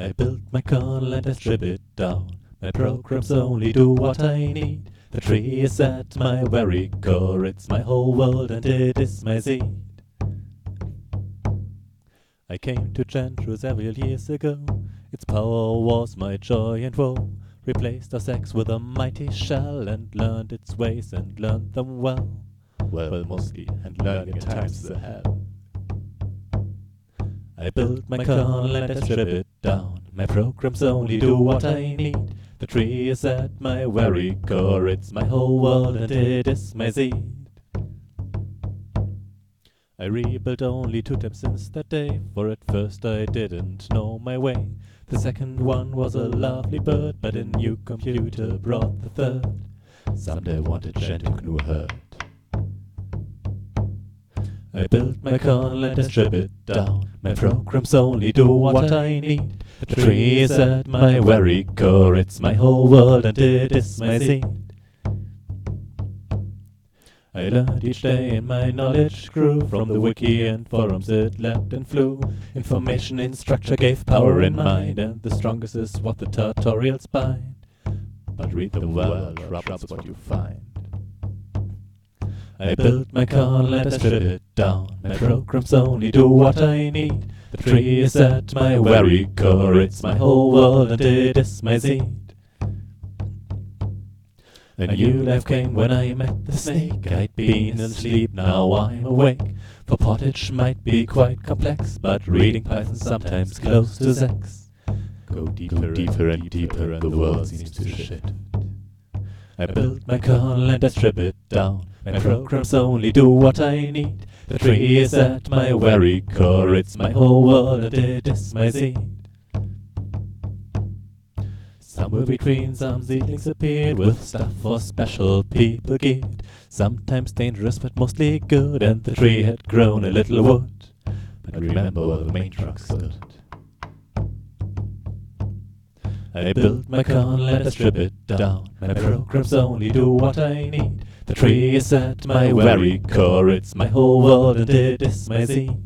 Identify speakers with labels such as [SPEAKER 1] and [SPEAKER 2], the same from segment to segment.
[SPEAKER 1] I built my kernel and I strip it down. My programs only do what I need. The tree is at my very core, it's my whole world and it is my seed. I came to Gentoo several years ago. Its power was my joy and woe. Replaced OSX with a mighty shell and learned its ways and learned them well. Well, mostly, and learning at times a hell. I built my kernel and I strip it down. My programs only do what I need. The tree is at my very core, it's my whole world and it is my seed. I rebuilt only two times since that day, for at first I didn't know my way. The second one was a lovely bird, but a new computer brought the third. Someday I wanted GNU Hurd. I built my kernel and I strip it down. My programs only do what I need. The tree is at my very core, it's my whole world and it is my seed. I learned each day and my knowledge grew from the wiki and forums it leapt and flew. Information in structure gave power in mind, and the strongest is what the tutorials bind. But read them well, or troubles what you find. I built my car, and I strip it down. My programs only do what I need. The tree is at my very core, it's my whole world and it is my seed. A new life came when I met the snake. I'd been asleep, now I'm awake. For portage might be quite complex, but reading Python sometimes close to sex. Go deeper, Go deeper and, and deeper, and the world seems to shit. I built my kernel and I strip it down. My programs only do what I need. The tree is at my very core, it's my whole world and it is my seed. Somewhere between some seedlings appeared with stuff for special people geared. Sometimes dangerous but mostly good, and the tree had grown a little wood. But remember where the main trunk stood. I built my kernel and I strip it down. My programs only do what I need. The tree is at my very core, it's my whole world and it is my seed.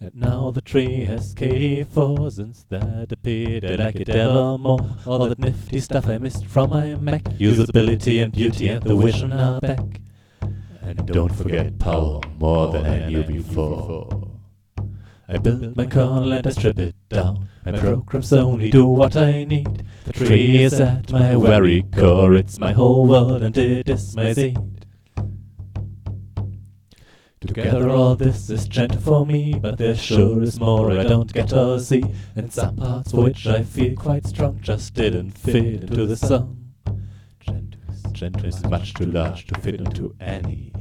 [SPEAKER 1] And now the tree has KDE4 since that appeared. I like it ever more. All that nifty stuff I missed from my Mac. Usability and beauty and the vision are back. And don't forget power more than I knew before. I built my kernel and I strip it down. My programs only do what I need. The tree is at my very core. It's my whole world and it is my seed. Together all this is Gentoo for me, but there sure is more I don't get to see. And some parts for which I feel quite strong just didn't fit into the sum. Gentoo is much too large to fit into any